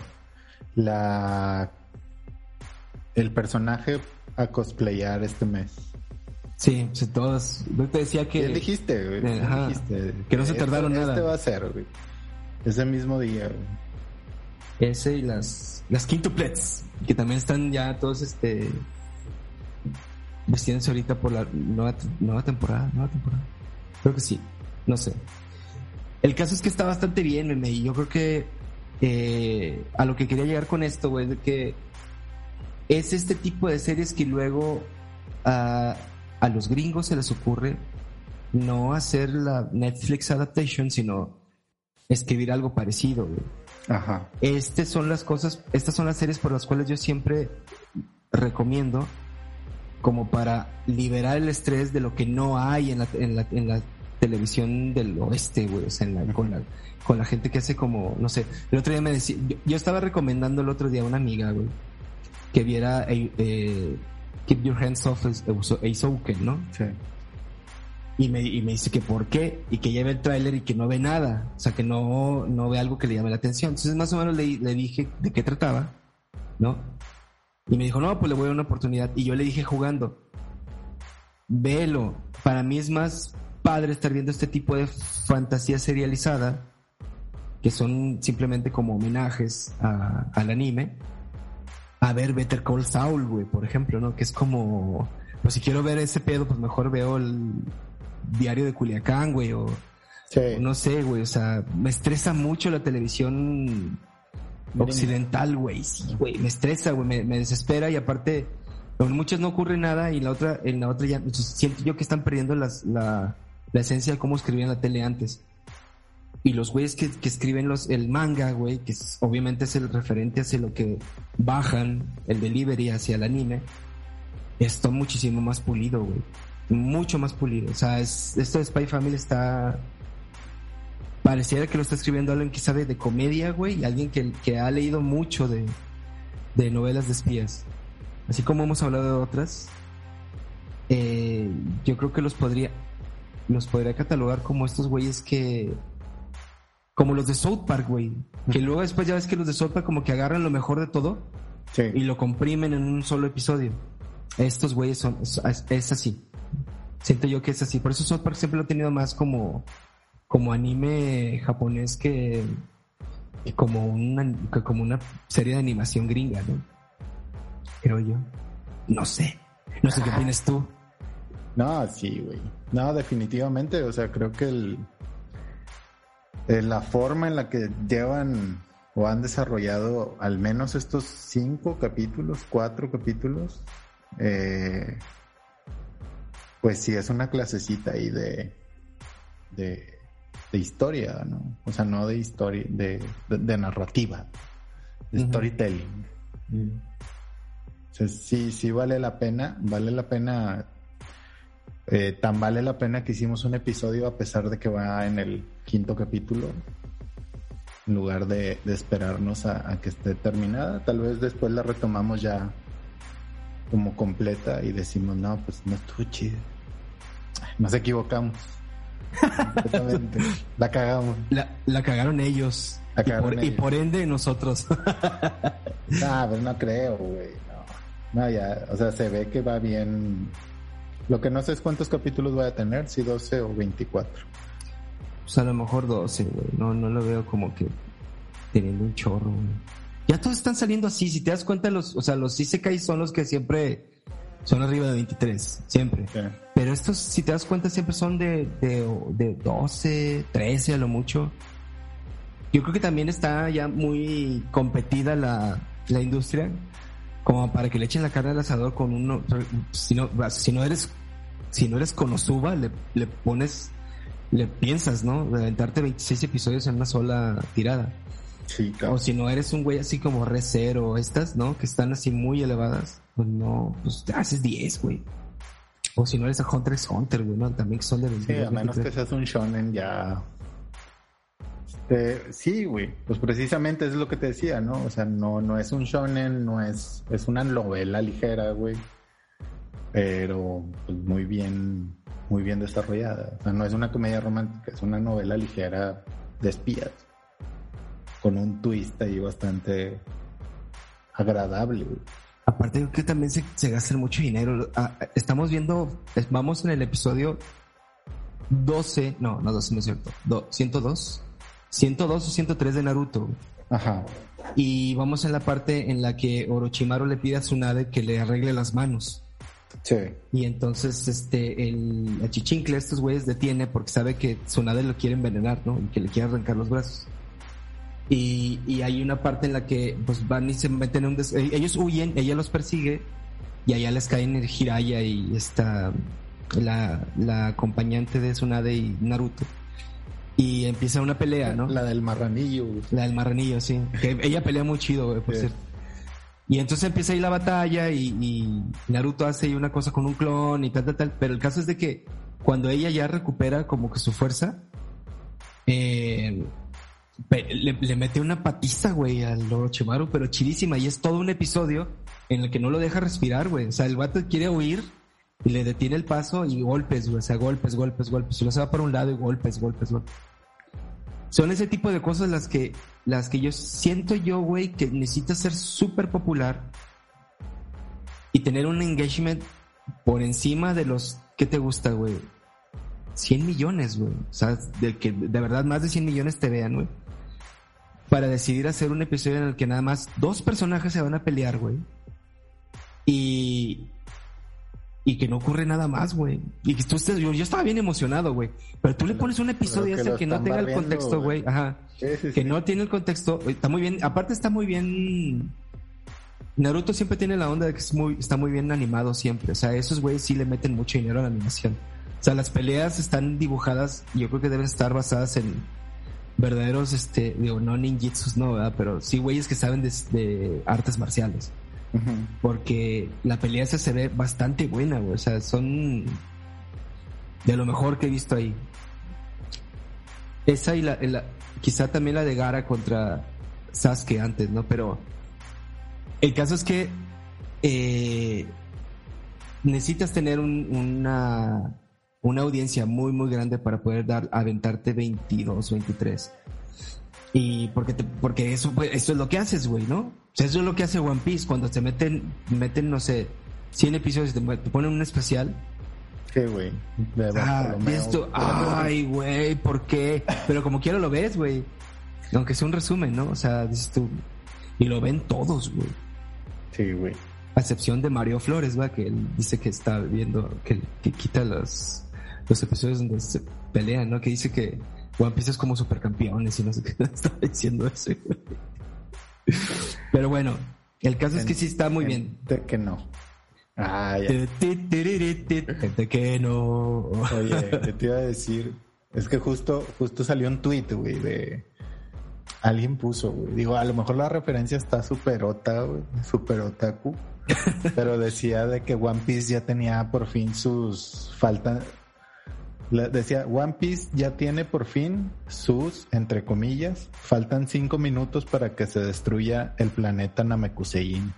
la, el personaje a cosplayar este mes. Sí, pues todas. Yo te decía que. ¿Qué dijiste, güey? dijiste? Que no se tardaron nada. Este va a ser, güey. Ese mismo día, güey. Ese y las, las quintuplets, que también están ya todos este vestiéndose ahorita por la nueva, nueva temporada, nueva temporada. Creo que sí, no sé. El caso es que está bastante bien, meme, y yo creo que eh, a lo que quería llegar con esto, güey, de que es este tipo de series que luego a, a los gringos se les ocurre no hacer la Netflix adaptation, sino escribir algo parecido, güey. Ajá. Estas son las cosas, estas son las series por las cuales yo siempre recomiendo como para liberar el estrés de lo que no hay en la, en la, en la televisión del oeste, güey, o sea, con, la, con la gente que hace como, no sé, el otro día me decía, yo, estaba recomendando el otro día a una amiga, güey, que viera eh, eh Keep Your Hands Off Aizouken, ¿no? Sí. Y me, y me dice que por qué, y que lleve el tráiler y que no ve nada, o sea, que no, no ve algo que le llame la atención. Entonces más o menos le, le dije de qué trataba, ¿no? Y me dijo, no, pues le voy a dar una oportunidad. Y yo le dije jugando, velo, para mí es más padre estar viendo este tipo de fantasía serializada, que son simplemente como homenajes a, al anime, a ver Better Call Saul, güey, por ejemplo, ¿no? Que es como, pues si quiero ver ese pedo, pues mejor veo el, diario de Culiacán, güey, o, no sé, güey, o sea, me estresa mucho la televisión occidental, güey, sí, güey, me estresa, güey, me, desespera y aparte, en muchas no ocurre nada y en la otra, en la otra ya, siento yo que están perdiendo las, la, la esencia de cómo escribían la tele antes. Y los güeyes que, que escriben los, el manga, güey, que obviamente es el referente hacia lo que bajan el delivery hacia el anime, está muchísimo más pulido, güey mucho más pulido. O sea, es, esto de Spy Family está... Pareciera que lo está escribiendo alguien que sabe de comedia, güey, y alguien que, que ha leído mucho de, de novelas de espías. Así como hemos hablado de otras, eh, yo creo que los podría, los podría catalogar como estos güeyes que, como los de South Park, güey, que luego después ya ves que los de South Park como que agarran lo mejor de todo y lo comprimen en un solo episodio. Estos güeyes son, es así siento yo que es así. Por eso South Park siempre lo he tenido más como, como anime japonés que, como, una, como una serie de animación gringa, ¿no? Creo yo. No sé. No sé qué opinas tú. No, sí, güey. No, definitivamente. O sea, creo que el, la forma en la que llevan o han desarrollado al menos estos cinco capítulos, cuatro capítulos, eh, pues sí, es una clasecita ahí de, de, historia, ¿no? O sea, no de historia, de, narrativa, de storytelling. Mm. O sea, sí, sí vale la pena, vale la pena, eh, tan vale la pena que hicimos un episodio a pesar de que va en el quinto capítulo, en lugar de, esperarnos a, a, que esté terminada. Tal vez después la retomamos ya como completa y decimos, no, pues no estuvo chido nos equivocamos. [LAUGHS] La cagamos. La, cagaron ellos. y, por, ende nosotros. no, pues no creo, güey. No. no, ya, o sea, se ve que va bien. Lo que no sé es cuántos capítulos voy a tener, si 12 o 24. Pues a lo mejor 12, güey. No, no lo veo como que teniendo un chorro, Ya todos están saliendo así. Si te das cuenta, los, o sea, los Isekai son los que siempre son arriba de 23, siempre. Pero estos, si te das cuenta, siempre son de, de, de 12, 13 a lo mucho. Yo creo que también está ya muy competida la, la industria como para que le echen la carne al asador con uno. Si no, si no eres, si no eres Konosuba, le, le pones, le piensas, ¿no? De aventarte 26 episodios en una sola tirada. Sí, claro. O si no eres un güey así como Re o estas, ¿no? Que están así muy elevadas pues no, pues te haces 10, güey. O si no eres a Hunter x Hunter, güey, ¿no? También son de 20. Sí, a menos que seas un shonen ya. Este, sí, güey. Pues precisamente es lo que te decía, ¿no? O sea, no, no es un shonen, no es, es una novela ligera, güey. Pero pues, muy bien, muy bien desarrollada. O sea, no es una comedia romántica, es una novela ligera de espías. Con un twist ahí bastante agradable, güey. Aparte creo que también se, se gasta mucho dinero. Ah, estamos viendo, vamos en el episodio 12, no, no 12, no es cierto, 102, 102 o 103 de Naruto. Ajá. Y vamos en la parte en la que Orochimaru le pide a Tsunade que le arregle las manos. Sí. Y entonces este el achichincle estos güeyes detiene porque sabe que Tsunade lo quiere envenenar, ¿no? Y que le quiere arrancar los brazos. Y, y, hay una parte en la que pues van y se meten en un... Eh, ellos huyen, ella los persigue y allá les caen el Hiraya y esta... La, la acompañante de Tsunade y Naruto. Y empieza una pelea, ¿no? La del marranillo. La del marranillo, sí. Que ella pelea muy chido, por cierto. Y entonces empieza ahí la batalla y, y, Naruto hace ahí una cosa con un clon y tal, tal, tal. Pero el caso es de que cuando ella ya recupera como que su fuerza, eh, le, mete una patiza, güey, al Orochimaru, pero chidísima. Y es todo un episodio en el que no lo deja respirar, güey. O sea, el vato quiere huir y le detiene el paso y golpes, güey. O sea, golpes, golpes, golpes. Y se va para un lado y golpes, golpes, golpes. Son ese tipo de cosas las que, las que yo siento yo, güey, que necesitas ser súper popular y tener un engagement por encima de los que te gusta, güey. 100 millones, güey. O sea, de que de verdad más de 100 millones te vean, güey para decidir hacer un episodio en el que nada más dos personajes se van a pelear, güey. Y, y que no ocurre nada más, güey. Y que tú estés, yo, yo estaba bien emocionado, güey. Pero tú le pones un episodio ese que no tenga el contexto, güey. Ajá. que no tiene el contexto. Está muy bien. Aparte está muy bien. Naruto siempre tiene la onda de que es muy, está muy bien animado siempre. O sea, esos güeyes sí le meten mucho dinero a la animación. O sea, las peleas están dibujadas yo creo que deben estar basadas en, verdaderos, este, digo, no ninjitsus, no, ¿verdad? Pero sí güeyes que saben de, artes marciales. Porque la pelea esa se ve bastante buena. O sea, son de lo mejor que he visto ahí. Esa y la, quizá también la de Gara contra Sasuke antes, ¿no? Pero el caso es que eh, necesitas tener una una audiencia muy, muy grande para poder dar, aventarte 22, 23. Y porque, te, porque eso, eso es lo que haces, güey, ¿no? O sea, eso es lo que hace One Piece cuando te meten, meten, no sé, 100 episodios y te, ponen un especial. ¿Qué, güey? Ah, esto, ay, güey, ¿por qué? Pero como quiero lo ves, güey. Aunque sea un resumen, ¿no? O sea, dices tú. Y lo ven todos, güey. Sí, güey. A excepción de Mario Flores, güey, que él dice que está viendo, que, que quita los los episodios donde se pelean, ¿no? Que dice que One Piece es como supercampeones y no sé qué [LAUGHS] estaba diciendo eso. Pero bueno, el caso es que sí está muy bien. De que no. Ah, ya. De que no. Oye, [LAUGHS] ¿qué te iba a decir? Es que justo, justo salió un tweet, güey, de alguien puso, güey. Digo, a lo mejor la referencia está superota, güey, super otaku. [LAUGHS] pero decía de que One Piece ya tenía por fin sus faltas decía, One Piece ya tiene por fin sus, entre comillas, faltan cinco minutos para que se destruya el planeta Namekusein.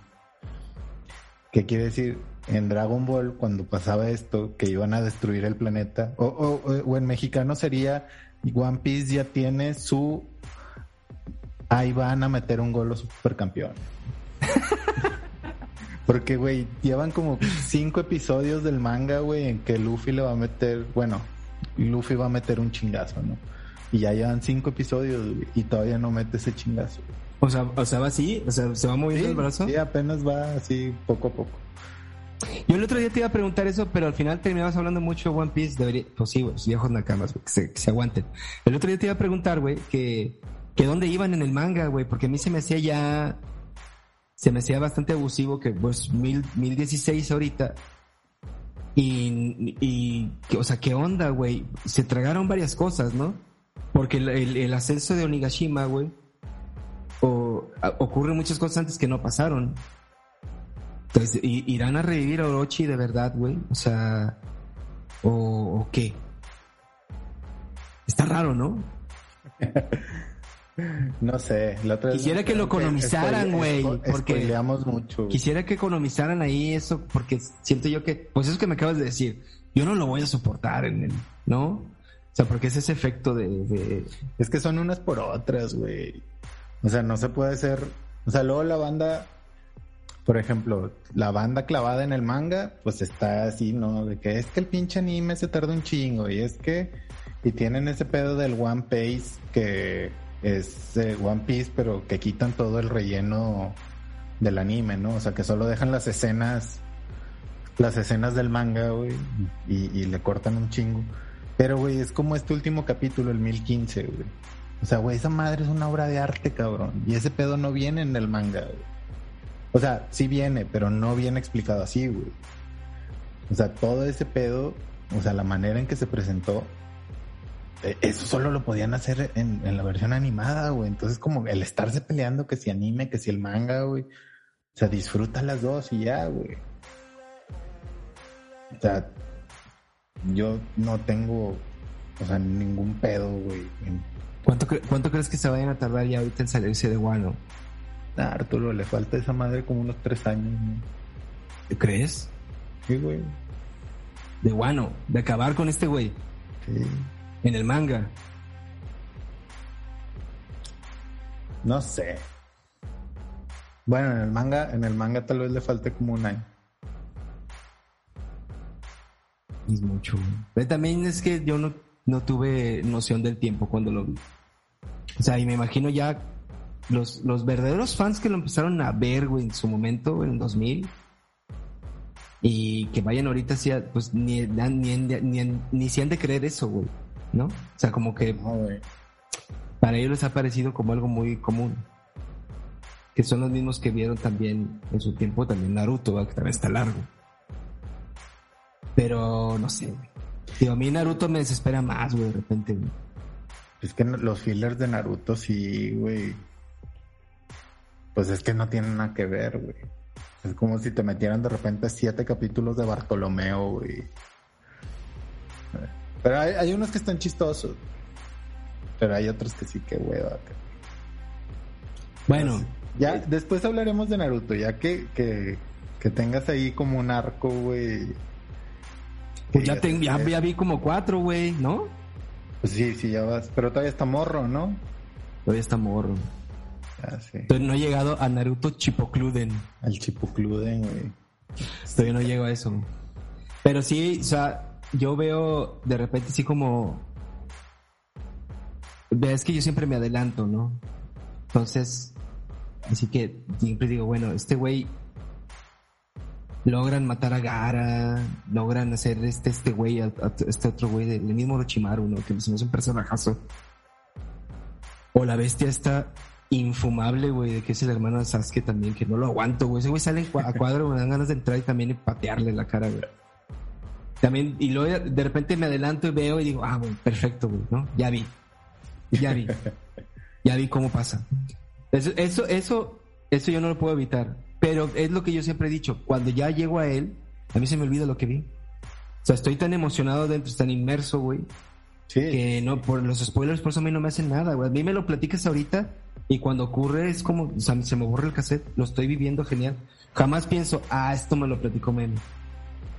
¿Qué quiere decir? en Dragon Ball, cuando pasaba esto, que iban a destruir el planeta, o, o en mexicano sería One Piece ya tiene su ahí van a meter un gol los supercampeones. [LAUGHS] Porque, güey, llevan como cinco episodios del manga, güey, en que Luffy le va a meter, bueno, Luffy va a meter un chingazo, ¿no? Y ya llevan cinco episodios, y todavía no mete ese chingazo. O sea, o sea, va así, o sea, se va moviendo el brazo. Sí, apenas va así poco a poco. Yo el otro día te iba a preguntar eso, pero al final terminabas hablando mucho de One Piece. Debería, pues sí, los viejos nakamas, que se, que se aguanten. El otro día te iba a preguntar, güey, que que dónde iban en el manga, güey, porque a mí se me hacía ya, se me hacía bastante abusivo que pues mil, 1016 ahorita. Y, y, o sea, ¿qué onda, güey? Se tragaron varias cosas, ¿no? Porque el, ascenso de Onigashima, güey, o, muchas cosas antes que no pasaron. Entonces, ¿irán a revivir a Orochi de verdad, güey? O sea, ¿o, o qué? Está raro, ¿no? [LAUGHS] No sé. quisiera que lo economizaran, güey. Porque mucho. Quisiera que economizaran ahí eso, porque siento yo que, pues eso que me acabas de decir, yo no lo voy a soportar en el, ¿no? O sea, porque es ese efecto de, Es que son unas por otras, güey. O sea, no se puede ser. O sea, luego la banda, por ejemplo, la banda clavada en el manga, pues está así, ¿no? De que es que el pinche anime se tarda un chingo y es que. Y tienen ese pedo del One Piece que es One Piece, pero que quitan todo el relleno del anime, ¿no? O sea, que solo dejan las escenas, las escenas del manga, güey, y, le cortan un chingo. Pero, güey, es como este último capítulo, el 1015, güey. O sea, güey, esa madre es una obra de arte, cabrón. Y ese pedo no viene en el manga, güey. O sea, sí viene, pero no viene explicado así, güey. O sea, todo ese pedo, o sea, la manera en que se presentó, eh, eso solo lo podían hacer en, la versión animada, güey. Entonces, como el estarse peleando, que si anime, que si el manga, güey. O sea, disfruta las dos y ya, güey. O sea, yo no tengo, o sea, ningún pedo, güey. ¿Cuánto, ¿Cuánto crees que se vayan a tardar ya ahorita en salirse de Guano? A Arturo, le falta esa madre como unos tres años, ¿Te crees? Sí, güey. De Guano, de acabar con este güey. Sí en el manga? No sé. Bueno, en el manga, en el manga tal vez le falte como un año. Es mucho. Pero también es que yo no, no tuve noción del tiempo cuando lo vi. O sea, y me imagino ya los, los verdaderos fans que lo empezaron a ver, güey, en su momento, en 2000, y que vayan ahorita, pues ni, ni, ni, ni, si han de creer eso, güey. ¿No? O sea, como que para ellos les ha parecido como algo muy común. Que son los mismos que vieron también en su tiempo también Naruto, que también está largo. Pero no sé, Digo, a mí Naruto me desespera más, güey, de repente. Es que los fillers de Naruto sí, güey. Pues es que no tienen nada que ver, güey. Es como si te metieran de repente siete capítulos de Bartolomeo, güey. Pero hay, unos que están chistosos. Pero hay otros que sí que hueva. Bueno. Ya, eh, después hablaremos de Naruto, ya que, que, tengas ahí como un arco, güey. Pues ya, ya, vi como cuatro, güey, ¿no? Pues sí, sí, ya vas. Pero todavía está morro, ¿no? Todavía está morro. Ah, sí. Entonces no he llegado a Naruto Chipocluden. Al Chipocluden, güey. Todavía no llego a eso. Pero sí, o sea, yo veo de repente así como... Es que yo siempre me adelanto, ¿no? Entonces, así que siempre digo, bueno, este güey logran matar a Gara, logran hacer este este güey, a, este otro güey, del mismo Orochimaru, ¿no? Que hace un personajazo. O la bestia está infumable, güey, de que es el hermano de Sasuke también, que no lo aguanto, güey. Ese güey sale a cuadro, me dan ganas de entrar y también patearle la cara, güey. También, y luego de repente me adelanto y veo y digo, ah, bueno, perfecto, güey, ¿no? Ya vi. Ya vi. ya vi cómo pasa. Eso, eso, eso, eso yo no lo puedo evitar. Pero es lo que yo siempre he dicho. Cuando ya llego a él, a mí se me olvida lo que vi. O sea, estoy tan emocionado dentro, tan inmerso, güey, Sí. Que no, por los spoilers, por eso a mí no me hacen nada, güey. A mí me lo platicas ahorita y cuando ocurre es como, o sea, se me borra el cassette, lo estoy viviendo genial. Jamás pienso, ah, esto me lo platicó Meme.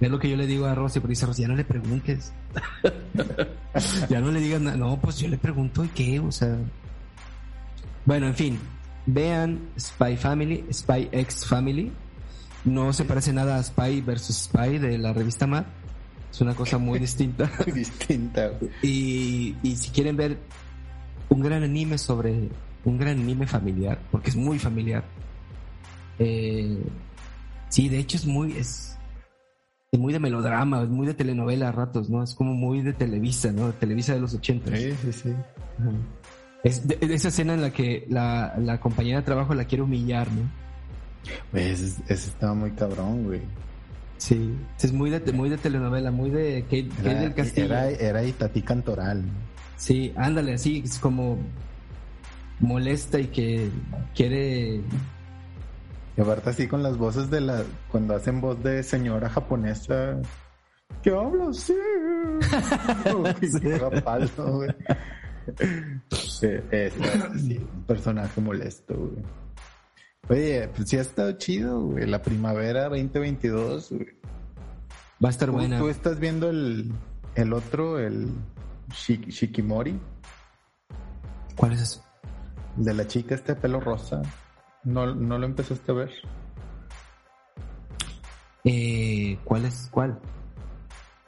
Es lo que yo le digo a Rosy, pero dice Rosy, ya no le preguntes. [LAUGHS] ya no le digas nada. No, pues yo le pregunto, ¿y qué? O sea. Bueno, en fin. Vean Spy Family, Spy X Family. No se parece nada a Spy versus Spy de la revista Mad. Es una cosa muy [LAUGHS] distinta. Distinta, güey. Y, y si quieren ver un gran anime sobre un gran anime familiar, porque es muy familiar. Eh, sí, de hecho es muy es muy de melodrama, es muy de telenovela a ratos, ¿no? Es como muy de Televisa, ¿no? Televisa de los 80. Sí, sí, sí. Ajá. Es de- de esa escena en la que la, la compañera de trabajo la quiere humillar, ¿no? Güey, ese, ese estaba muy cabrón, güey. Sí. Es muy de, muy de telenovela, muy de Kate, Kate Era, del Castillo. era, era Itatí Cantoral. Sí, ándale, así, es como molesta y que quiere Y aparte así con las voces de la... Cuando hacen voz de señora japonesa... ¿Qué hablo? Sí. [LAUGHS] Uy, Sí. palo, güey. Es, sí, un [CLEARS THROAT] personaje molesto, güey. Oye, pues sí ha estado chido, güey. La primavera 2022, güey. va a estar ¿Tú, buena. tú estás viendo el, el otro, el Shik- Shikimori, ¿Cuál es eso? el de la chica este de pelo rosa. ¿No, no lo empezaste a ver? Eh, ¿Cuál es? ¿Cuál?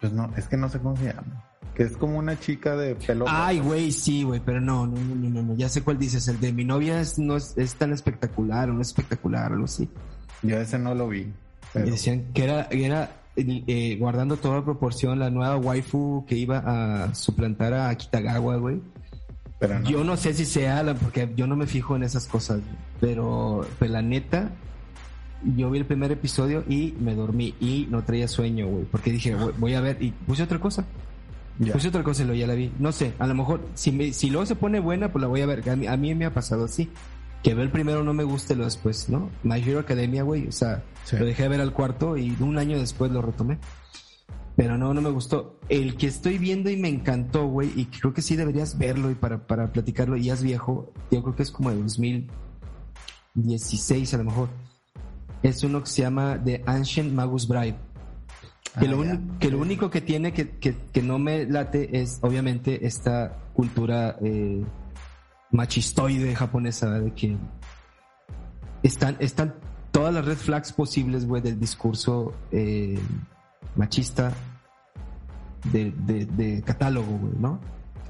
Pues no, es que no sé cómo se llama. Que es como una chica de pelo Ay, güey, sí, güey, pero no, no, no, no, no, ya sé cuál dices. El de mi novia es, no es, es tan espectacular, no es espectacular, algo así. Yo ese no lo vi. pero- decían que era, era eh, guardando toda proporción la nueva waifu que iba a suplantar a Kitagawa, güey. Pero no. Yo no sé si sea, la- porque yo no me fijo en esas cosas, pero, pero la neta, yo vi el primer episodio y me dormí y no traía sueño, güey, porque dije, "Voy- voy a ver y puse otra cosa. Ya. Puse otra cosa y luego ya la vi. No sé, a lo mejor, si, me, si luego se pone buena, pues la voy a ver. A mí, a mí me ha pasado así. Que veo el primero no me guste lo después, ¿no? My Hero Academia, güey, o sea, Sí. lo dejé de ver al cuarto y un año después lo retomé. Pero no, no me gustó. El que estoy viendo y me encantó, güey, y creo que sí deberías verlo y para, para platicarlo, y ya es viejo, yo creo que es como de 2016 a lo mejor. Es uno que se llama The Ancient Magus Bride. Que, Ah, lo, que lo único que tiene que, que, que no me late es obviamente esta cultura eh, machistoide japonesa de que están, están todas las red flags posibles, güey, del discurso eh, machista de, de, de catálogo, güey, ¿no?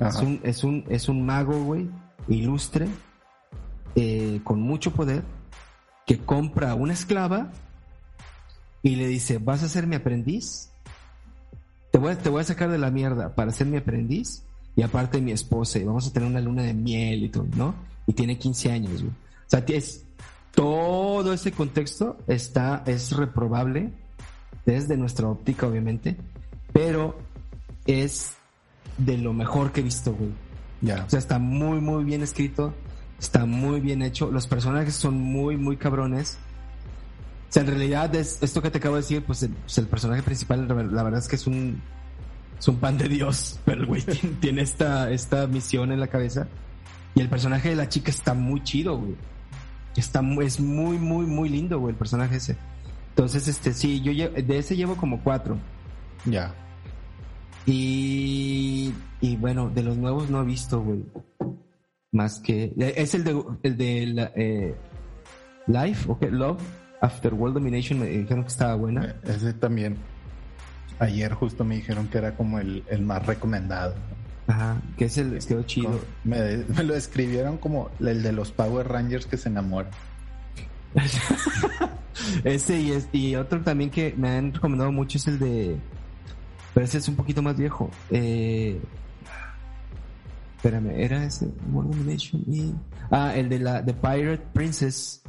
Es un, es un, es un mago, güey, ilustre, eh, con mucho poder, que compra una esclava y le dice, ¿vas a ser mi aprendiz? Te voy, a, te voy a sacar de la mierda para ser mi aprendiz y aparte mi esposa y vamos a tener una luna de miel y todo, ¿no? Y tiene 15 años, güey. O sea, es, todo ese contexto está, es reprobable desde nuestra óptica, obviamente, pero es de lo mejor que he visto, güey. Ya. O sea, está muy, muy bien escrito. Está muy bien hecho. Los personajes son muy, muy cabrones. O sea, en realidad, es, esto que te acabo de decir, pues el, pues, el personaje principal, la ver- la verdad es que es un, es un pan de Dios. [LAUGHS] Pero el güey tiene, tiene esta, esta misión en la cabeza. Y el personaje de la chica está muy chido, güey. Está, es muy, muy, muy lindo, güey, el personaje ese. Entonces, este, sí, yo de ese llevo como cuatro. Ya. Y, y bueno, de los nuevos no he visto, güey. Más que. Es el de, el de la, eh, Life, ok, Love After World Domination. Me dijeron que estaba buena. Eh, Ese también. Ayer justo me dijeron que era como el, el más recomendado. Ajá, que es el quedó chido. Me, me lo describieron como el de los Power Rangers que se enamoran. [LAUGHS] Ese y, es, y otro también que me han recomendado mucho es el de. Pero ese es un poquito más viejo. Eh, espérame, era ese y. Ah, el de la The Pirate Princess.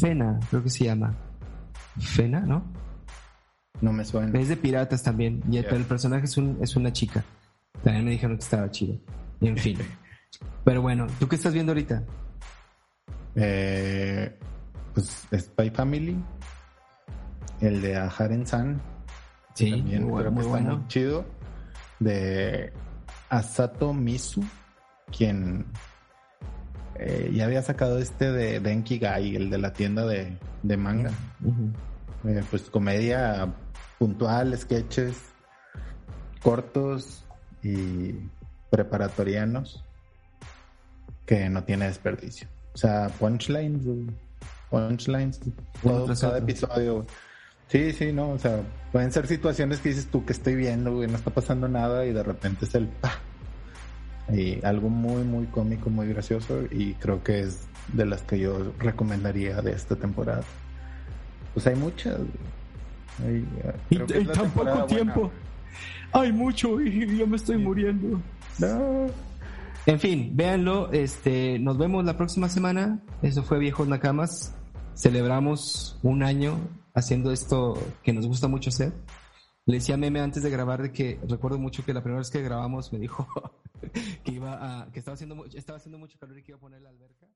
Fena, creo que se llama. Fena, ¿no? No me suena. Es de piratas también. Y pero el personaje es, un, es una chica. También me dijeron que estaba chido. En fin. [LAUGHS] Pero bueno, ¿tú qué estás viendo ahorita? Eh, pues Spy Family. El de Aharen San. Sí, también muy, creo bu- que muy está bueno. muy chido. de Asato Misu, quien eh, ya había sacado este de Denki Gai, el de la tienda de, manga. Eh, pues comedia puntual, sketches cortos y preparatorianos que no tiene desperdicio. O sea, punchlines, punchlines, todo, cada episodio. Sí, sí, no, o sea, pueden ser situaciones que dices tú que estoy viendo, güey, no está pasando nada y de repente es el pa. Y algo muy, muy cómico, muy gracioso y creo que es de las que yo recomendaría de esta temporada. Pues hay muchas. Hay, y, tan poco tiempo. hay mucho y yo me estoy muriendo. No. En fin, véanlo. Este, nos vemos la próxima semana. Eso fue Viejos Nakamas. Celebramos un año haciendo esto que nos gusta mucho hacer. Le decía a Meme antes de grabar de que recuerdo mucho que la primera vez que grabamos me dijo [LAUGHS] que iba a, que estaba haciendo estaba haciendo mucho calor y que iba a poner la alberca.